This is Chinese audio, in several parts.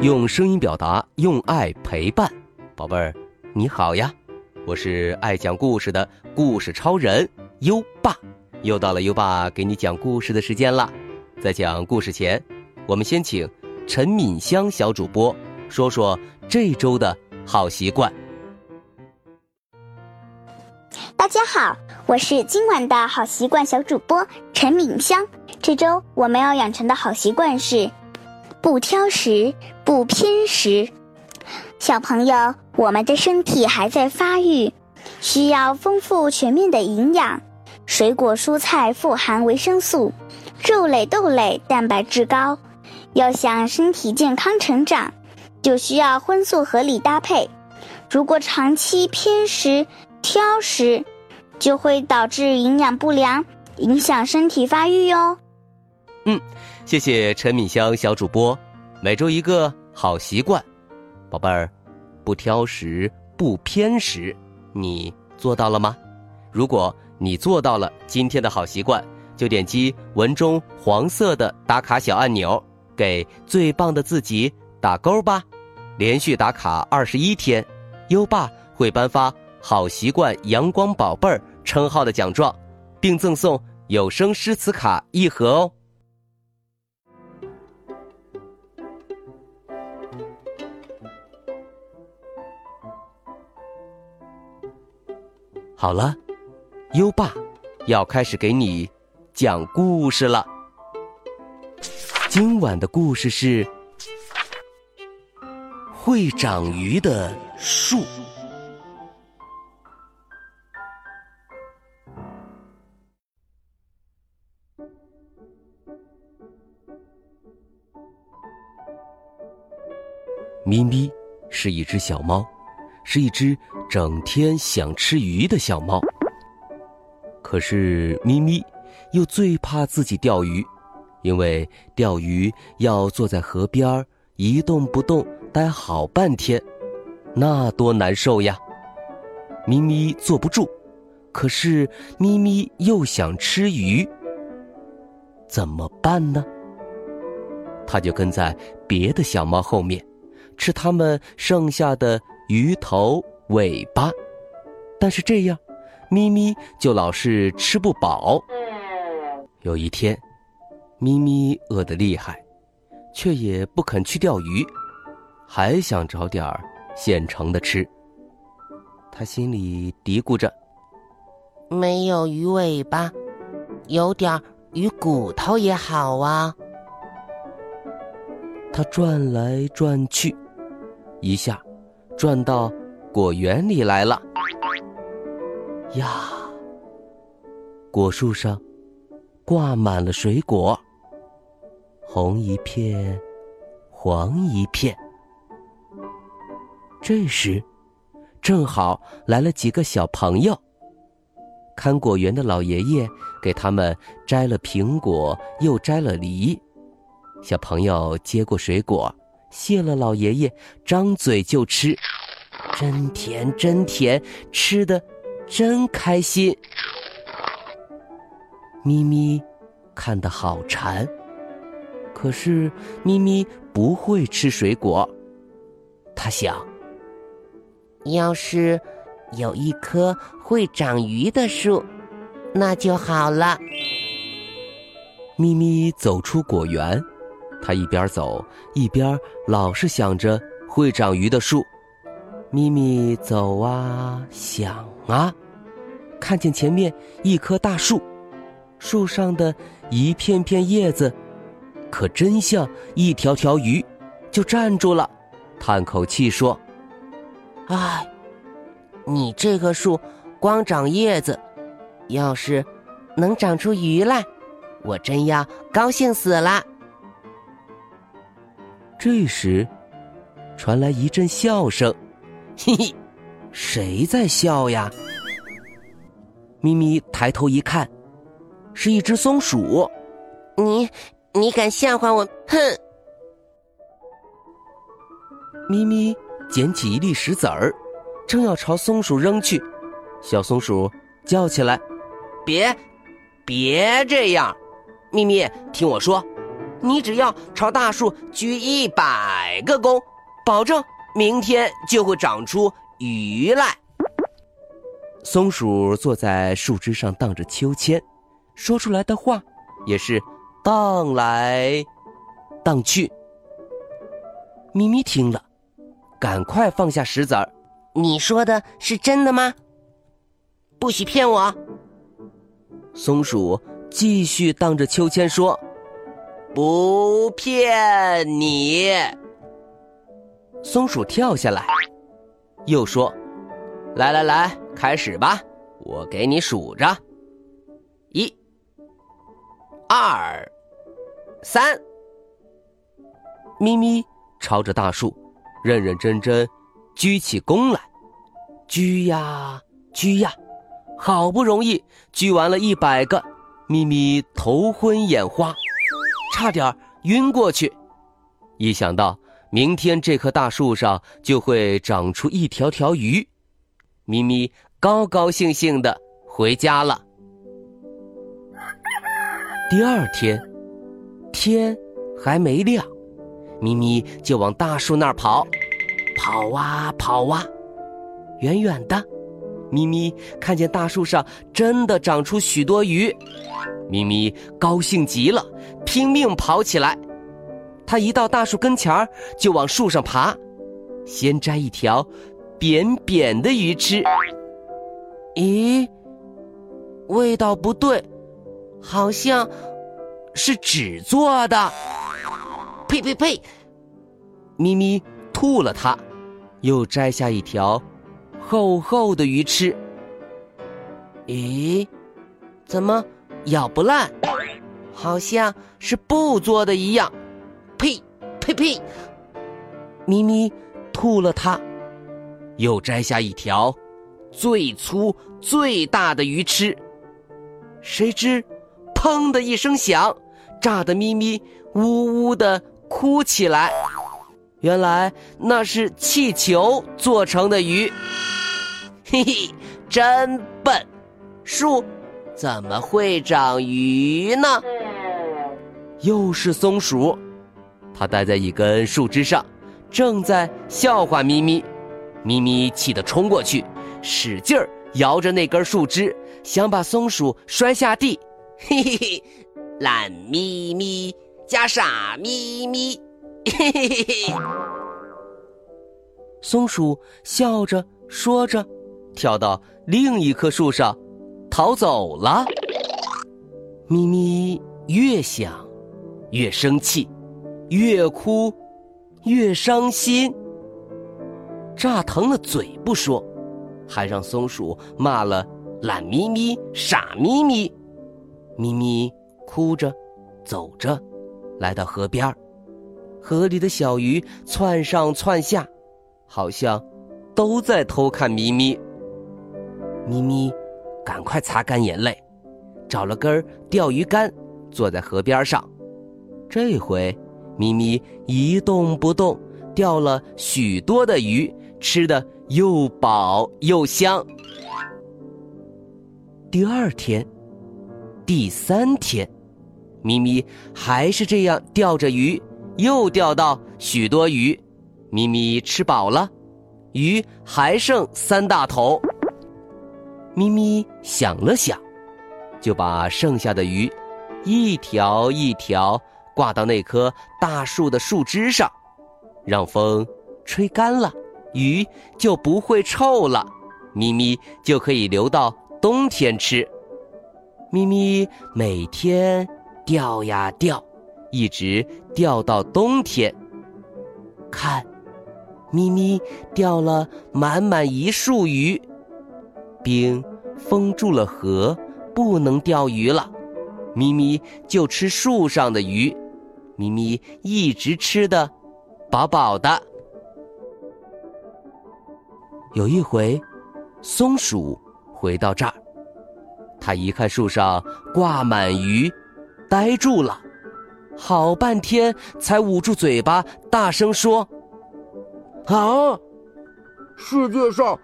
用声音表达，用爱陪伴，宝贝儿，你好呀！我是爱讲故事的故事超人优爸，又到了优爸给你讲故事的时间了。在讲故事前，我们先请陈敏香小主播说说这周的好习惯。大家好，我是今晚的好习惯小主播陈敏香。这周我们要养成的好习惯是。不挑食，不偏食。小朋友，我们的身体还在发育，需要丰富全面的营养。水果蔬菜富含维生素，肉类豆类蛋白质高。要想身体健康成长，就需要荤素合理搭配。如果长期偏食、挑食，就会导致营养不良，影响身体发育哟。嗯，谢谢陈敏香小主播，每周一个好习惯，宝贝儿，不挑食不偏食，你做到了吗？如果你做到了今天的好习惯，就点击文中黄色的打卡小按钮，给最棒的自己打勾吧。连续打卡二十一天，优爸会颁发好习惯阳光宝贝儿称号的奖状，并赠送有声诗词卡一盒哦。好了，优爸要开始给你讲故事了。今晚的故事是会长鱼的树。咪咪是一只小猫。是一只整天想吃鱼的小猫。可是咪咪又最怕自己钓鱼，因为钓鱼要坐在河边一动不动待好半天，那多难受呀！咪咪坐不住，可是咪咪又想吃鱼，怎么办呢？它就跟在别的小猫后面，吃它们剩下的。鱼头尾巴，但是这样，咪咪就老是吃不饱。有一天，咪咪饿得厉害，却也不肯去钓鱼，还想找点儿现成的吃。他心里嘀咕着：“没有鱼尾巴，有点鱼骨头也好啊。”他转来转去，一下。转到果园里来了呀！果树上挂满了水果，红一片，黄一片。这时，正好来了几个小朋友。看果园的老爷爷给他们摘了苹果，又摘了梨。小朋友接过水果。谢了，老爷爷，张嘴就吃，真甜真甜，吃的真开心。咪咪看得好馋，可是咪咪不会吃水果。他想，要是有一棵会长鱼的树，那就好了。咪咪走出果园。他一边走一边老是想着会长鱼的树，咪咪走啊想啊，看见前面一棵大树，树上的一片片叶子，可真像一条条鱼，就站住了，叹口气说：“唉，你这棵树光长叶子，要是能长出鱼来，我真要高兴死了。”这时，传来一阵笑声，嘿嘿，谁在笑呀？咪咪抬头一看，是一只松鼠。你，你敢笑话我？哼！咪咪捡起一粒石子儿，正要朝松鼠扔去，小松鼠叫起来：“别，别这样！咪咪，听我说。”你只要朝大树鞠一百个躬，保证明天就会长出鱼来。松鼠坐在树枝上荡着秋千，说出来的话也是荡来荡去。咪咪听了，赶快放下石子儿。你说的是真的吗？不许骗我！松鼠继续荡着秋千说：“不骗你。”松鼠跳下来，又说：“来来来，开始吧，我给你数着，一、二、三。”咪咪朝着大树，认认真真鞠起躬来，鞠呀鞠呀。好不容易鞠完了一百个，咪咪头昏眼花，差点晕过去。一想到明天这棵大树上就会长出一条条鱼，咪咪高高兴兴的回家了。第二天，天还没亮，咪咪就往大树那儿跑，跑啊跑啊，远远的。咪咪看见大树上真的长出许多鱼，咪咪高兴极了，拼命跑起来。它一到大树跟前儿，就往树上爬，先摘一条扁扁的鱼吃。咦，味道不对，好像是纸做的。呸呸呸！咪咪吐了它，又摘下一条。厚厚的鱼吃，咦，怎么咬不烂？好像是布做的一样。呸呸呸！咪咪吐了它，又摘下一条最粗最大的鱼吃。谁知，砰的一声响，炸得咪咪呜呜的哭起来。原来那是气球做成的鱼。嘿嘿，真笨！树怎么会长鱼呢？又是松鼠，它待在一根树枝上，正在笑话咪咪。咪咪气得冲过去，使劲儿摇着那根树枝，想把松鼠摔下地。嘿嘿嘿，懒咪咪加傻咪咪，嘿嘿嘿嘿。松鼠笑着说着。跳到另一棵树上，逃走了。咪咪越想越生气，越哭越伤心。炸疼了嘴不说，还让松鼠骂了懒咪咪、傻咪咪。咪咪哭着走着，来到河边河里的小鱼窜上窜下，好像都在偷看咪咪。咪咪，赶快擦干眼泪，找了根钓鱼竿，坐在河边上。这回，咪咪一动不动，钓了许多的鱼，吃的又饱又香。第二天，第三天，咪咪还是这样钓着鱼，又钓到许多鱼。咪咪吃饱了，鱼还剩三大头。咪咪想了想，就把剩下的鱼一条一条挂到那棵大树的树枝上，让风吹干了，鱼就不会臭了。咪咪就可以留到冬天吃。咪咪每天钓呀钓，一直钓到冬天。看，咪咪钓了满满一束鱼。冰封住了河，不能钓鱼了。咪咪就吃树上的鱼，咪咪一直吃的饱饱的。有一回，松鼠回到这儿，它一看树上挂满鱼，呆住了，好半天才捂住嘴巴，大声说：“啊，世界上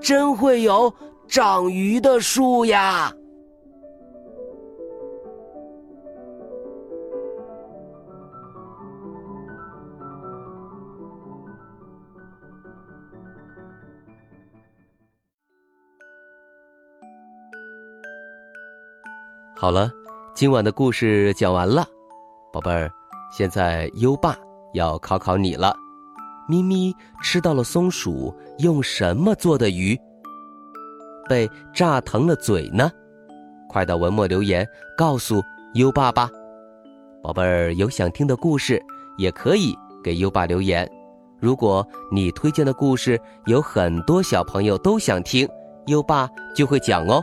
真会有！”长鱼的树呀！好了，今晚的故事讲完了，宝贝儿，现在优爸要考考你了。咪咪吃到了松鼠用什么做的鱼？被炸疼了嘴呢？快到文末留言告诉优爸吧。宝贝儿有想听的故事，也可以给优爸留言。如果你推荐的故事有很多小朋友都想听，优爸就会讲哦。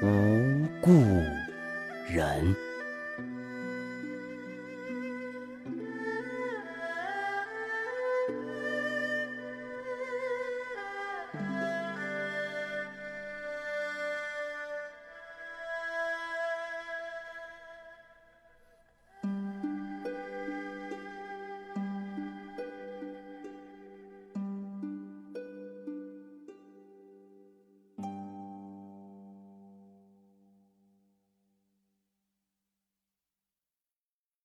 无故人。